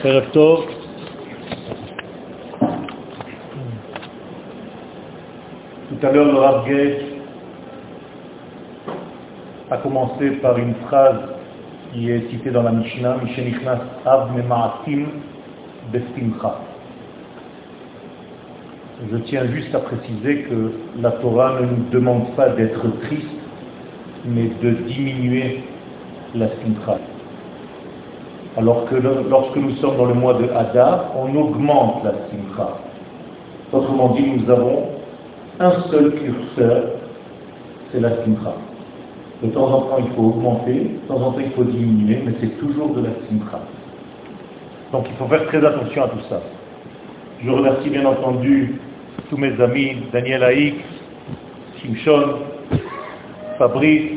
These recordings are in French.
Tout à l'heure, le Rav a commencé par une phrase qui est citée dans la Mishnah, Mishenichnas Av Mema'atim Bestimcha. Je tiens juste à préciser que la Torah ne nous demande pas d'être triste, mais de diminuer la simcha. Alors que lorsque nous sommes dans le mois de Hadar, on augmente la simcha. Autrement dit, nous avons un seul curseur, c'est la simcha. De temps en temps, il faut augmenter, de temps en temps, il faut diminuer, mais c'est toujours de la simcha. Donc il faut faire très attention à tout ça. Je remercie bien entendu tous mes amis, Daniel Haïk, Shimshon, Fabrice,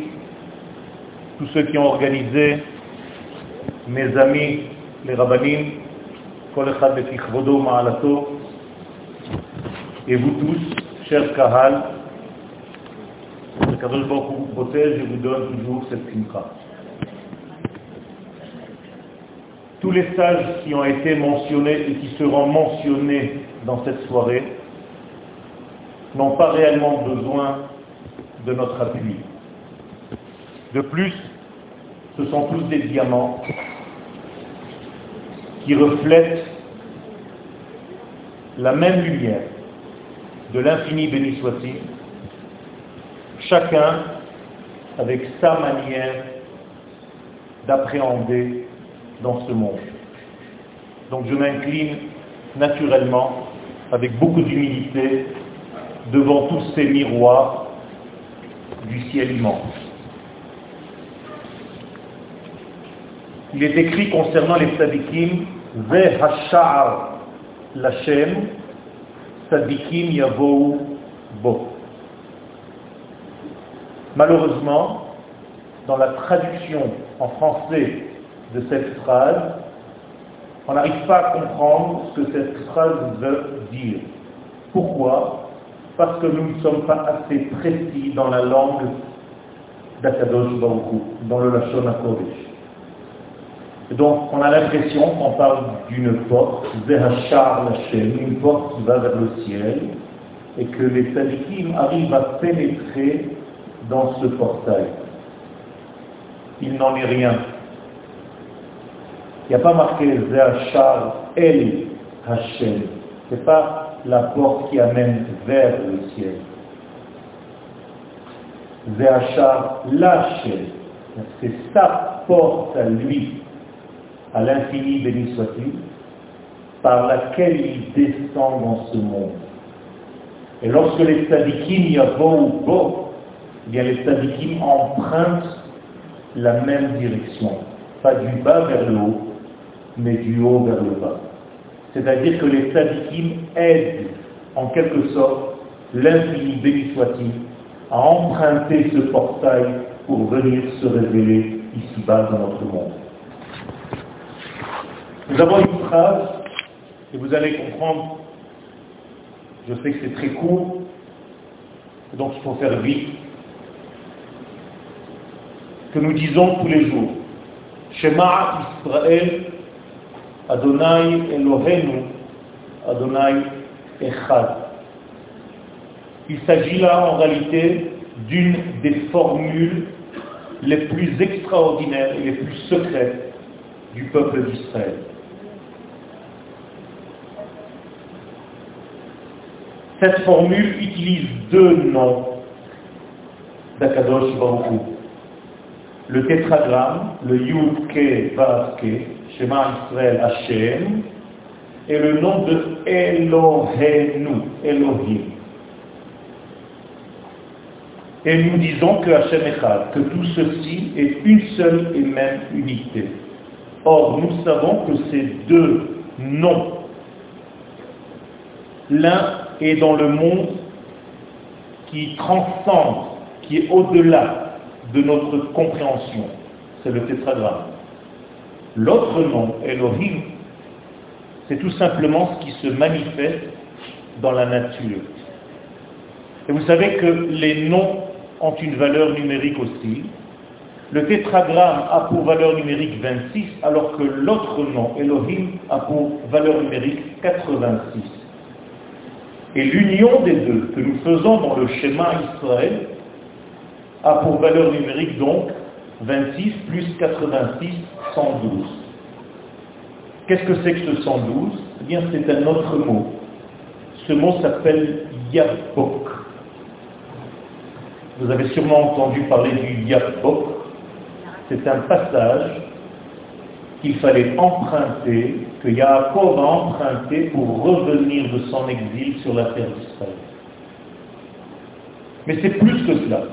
tous ceux qui ont organisé, amis, les rabbinim, et vous tous, chers Kahal, le Kadosh vous protège et vous donne toujours cette simcha. Tous les sages qui ont été mentionnés et qui seront mentionnés dans cette soirée n'ont pas réellement besoin de notre appui. De plus, ce sont tous des diamants qui reflètent la même lumière de l'infini béni soit-il, chacun avec sa manière d'appréhender dans ce monde. Donc je m'incline naturellement, avec beaucoup d'humilité, devant tous ces miroirs du ciel immense. Il est écrit concernant les sadikim, Ve hashar lachem, sadikim yavou bo. Malheureusement, dans la traduction en français de cette phrase, on n'arrive pas à comprendre ce que cette phrase veut dire. Pourquoi? Parce que nous ne sommes pas assez précis dans la langue d'Akadosh Baruch dans le Lachon HaKodesh. Donc on a l'impression qu'on parle d'une porte, une porte qui va vers le ciel, et que les tzadikim arrivent à pénétrer dans ce portail. Il n'en est rien. Il n'y a pas marqué Zehachar El Hashem. Ce n'est pas la porte qui amène vers le ciel. Zehachar Lachem. C'est sa porte à lui à l'infini béni soit-il, par laquelle il descend dans ce monde. Et lorsque les tzadikim ou bo, eh bien les tzadikim empruntent la même direction, pas du bas vers le haut, mais du haut vers le bas. C'est-à-dire que les tzadikim aident en quelque sorte l'infini béni soit-il à emprunter ce portail pour venir se révéler ici-bas dans notre monde. Nous avons une phrase, et vous allez comprendre, je sais que c'est très court, donc il faut faire vite, que nous disons tous les jours. Shema Israël, Adonai Elohenu, Adonai Echad. Il s'agit là en réalité d'une des formules les plus extraordinaires et les plus secrètes du peuple d'Israël. Cette formule utilise deux noms d'Akadosh Baruch Le tétragramme, le Yud Ke Vav Ke, Shema Israël Hashem, et le nom de Elohenu, Elohim. Et nous disons que Hashem Echad, que tout ceci est une seule et même unité. Or, nous savons que ces deux noms, l'un est dans le monde qui transcende, qui est au-delà de notre compréhension. C'est le tétragramme. L'autre nom, Elohim, c'est tout simplement ce qui se manifeste dans la nature. Et vous savez que les noms ont une valeur numérique aussi. le tétragramme a pour valeur numérique 26, alors que l'autre nom, Elohim, a pour valeur numérique 86. Et l'union des deux que nous faisons dans le schéma Israël a pour valeur numérique donc 26 plus 86, 112. Qu'est-ce que c'est que ce 112 Eh bien, c'est un autre mot. Ce mot s'appelle Yabok. Vous avez sûrement entendu parler du Yabok. C'est un passage qu'il fallait emprunter, que Yaakov a emprunté pour revenir de son exil sur la terre d'Israël. Mais c'est plus que cela.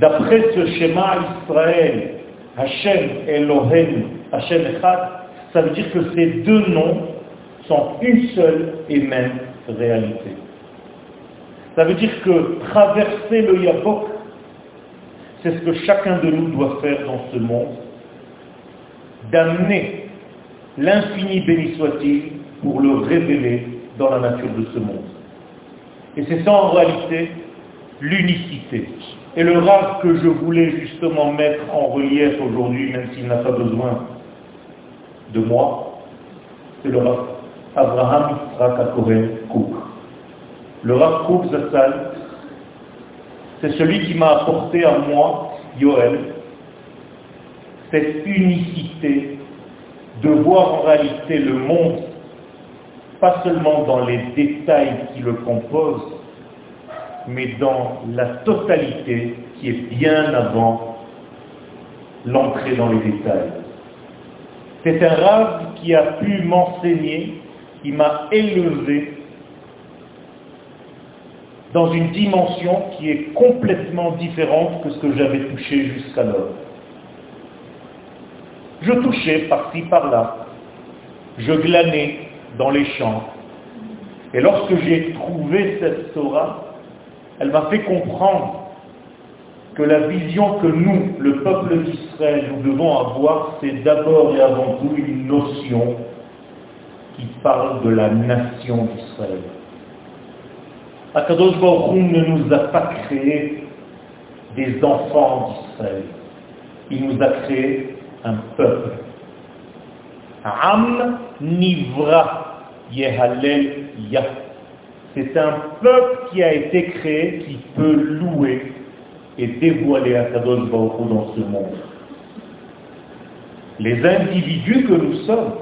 D'après ce schéma Israël, Hachem Elohim, Hachem Echad, ça veut dire que ces deux noms sont une seule et même réalité. Ça veut dire que traverser le Yabok, c'est ce que chacun de nous doit faire dans ce monde, d'amener l'infini béni soit-il pour le révéler dans la nature de ce monde. Et c'est ça en réalité l'unicité. Et le rave que je voulais justement mettre en relief aujourd'hui, même s'il n'a pas besoin de moi, c'est le rave Abraham Yitzhak Kouk. Le rave Kouk Zassal, c'est celui qui m'a apporté à moi, Yoel, cette unicité de voir en réalité le monde, pas seulement dans les détails qui le composent, mais dans la totalité qui est bien avant l'entrée dans les détails. C'est un rave qui a pu m'enseigner, qui m'a élevé dans une dimension qui est complètement différente que ce que j'avais touché jusqu'alors. Je touchais par-ci, par-là. Je glanais dans les champs. Et lorsque j'ai trouvé cette Torah, elle m'a fait comprendre que la vision que nous, le peuple d'Israël, nous devons avoir, c'est d'abord et avant tout une notion qui parle de la nation d'Israël. Akadosh Baruch ne nous a pas créé des enfants d'Israël. Il nous a créé un peuple. Am Nivra Yehalel Yah. C'est un peuple qui a été créé, qui peut louer et dévoiler Akadosh Baruch dans ce monde. Les individus que nous sommes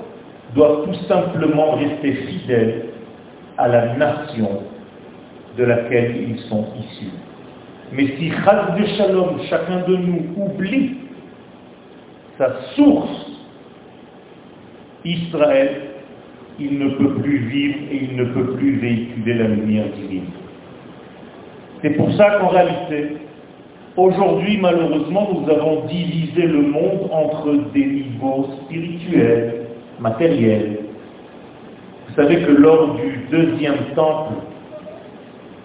doivent tout simplement rester fidèles à la nation de laquelle ils sont issus. Mais si Chaz de Shalom, chacun de nous oublie sa source, Israël, il ne peut plus vivre et il ne peut plus véhiculer la lumière divine. C'est pour ça qu'en réalité, aujourd'hui malheureusement, nous avons divisé le monde entre des niveaux spirituels, matériels. Vous savez que lors du deuxième temple,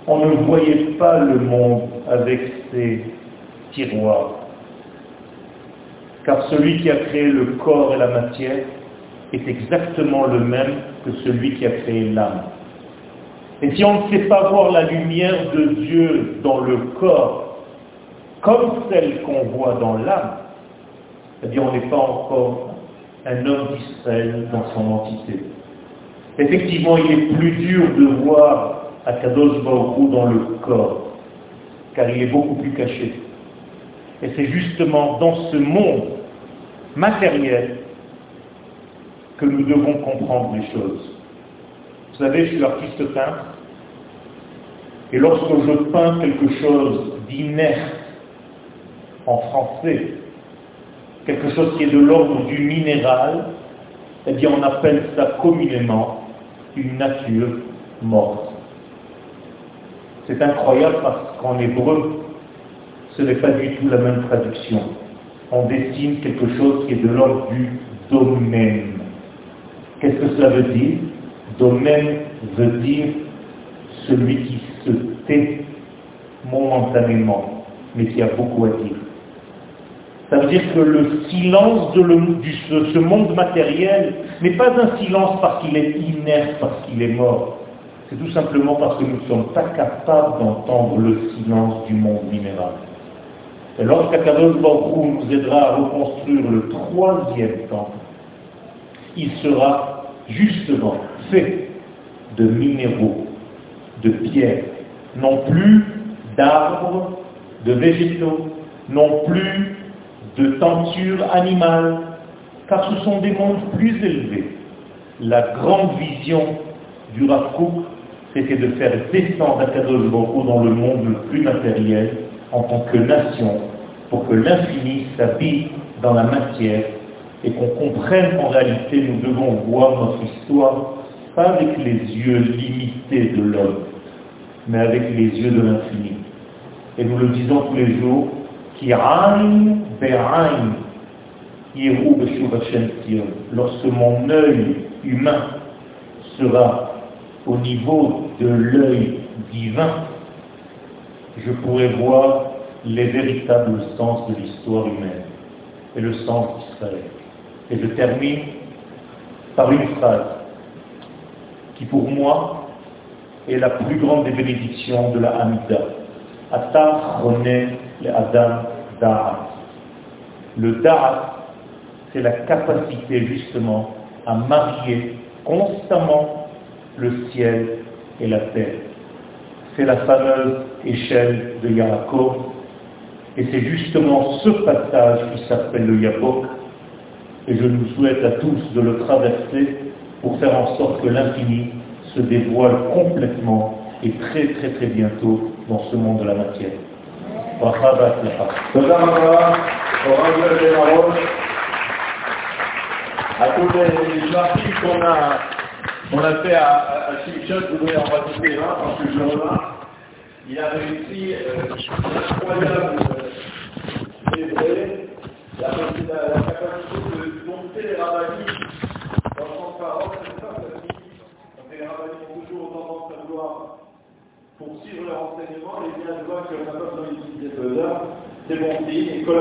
on ne voyait pas le monde avec ses tiroirs, car celui qui a créé le corps et la matière est exactement le même que celui qui a créé l'âme. Et si on ne sait pas voir la lumière de Dieu dans le corps, comme celle qu'on voit dans l'âme, c'est-à-dire on n'est pas encore un homme d'Israël dans son entité. Effectivement, il est plus dur de voir Akadosh Baruch dans le corps, car il est beaucoup plus caché. Et c'est justement dans ce monde matériel que nous devons comprendre les choses. Vous savez, je suis artiste peintre, et lorsque je peins quelque chose d'inerte en français, quelque chose qui est de l'ordre du minéral, eh bien on appelle ça communément une nature morte. C'est incroyable parce qu'en hébreu, ce n'est pas du tout la même traduction. On dessine quelque chose qui est de l'ordre du domaine. Qu'est-ce que cela veut dire? Domaine veut dire celui qui se tait momentanément, mais qui a beaucoup à dire. Ça veut dire que le silence de, ce monde matériel n'est pas un silence parce qu'il est inerte, parce qu'il est mort. C'est tout simplement parce que nous ne sommes pas capables d'entendre le silence du monde minéral. Et lorsqu'Akadosh Baruch nous aidera à reconstruire le troisième temple, il sera justement fait de minéraux, de pierres, non plus d'arbres, de végétaux, non plus de tentures animales, car ce sont des mondes plus élevés. La grande vision du Rav c'était de faire descendre Akadosh Baruch dans le monde le plus matériel en tant que nation, pour que l'infini s'habille dans la matière et qu'on comprenne qu'en réalité nous devons voir notre histoire pas avec les yeux limités de l'homme, mais avec les yeux de l'infini. Et nous le disons tous les jours, lorsque mon œil humain sera au niveau de l'œil divin, je pourrai voir les véritables sens de l'histoire humaine et le sens d'Israël. Et je termine par une phrase qui pour moi est la plus grande des bénédictions de la Hamida. Ata le Adam Da'at. Le Da'at, c'est la capacité justement à marier constamment le ciel et la terre. C'est la fameuse échelle de Yaakov. Et c'est justement ce passage qui s'appelle le Yabok. Et je nous souhaite à tous de le traverser pour faire en sorte que l'infini se dévoile complètement et très très très bientôt dans ce monde de la matière. À tous les articles qu'on a, on a fait à, à Shimshon, vous devez en rajouter un parce que je remarque, il a réussi euh, incroyable euh, la, la, la capacité de dompter les rabbins dans facile. Donc les rabbins ont toujours tendance à vouloir poursuivre leur enseignement, et bien je vois qu'on n'a pas besoin d'utiliser deux heures, c'est bon signe.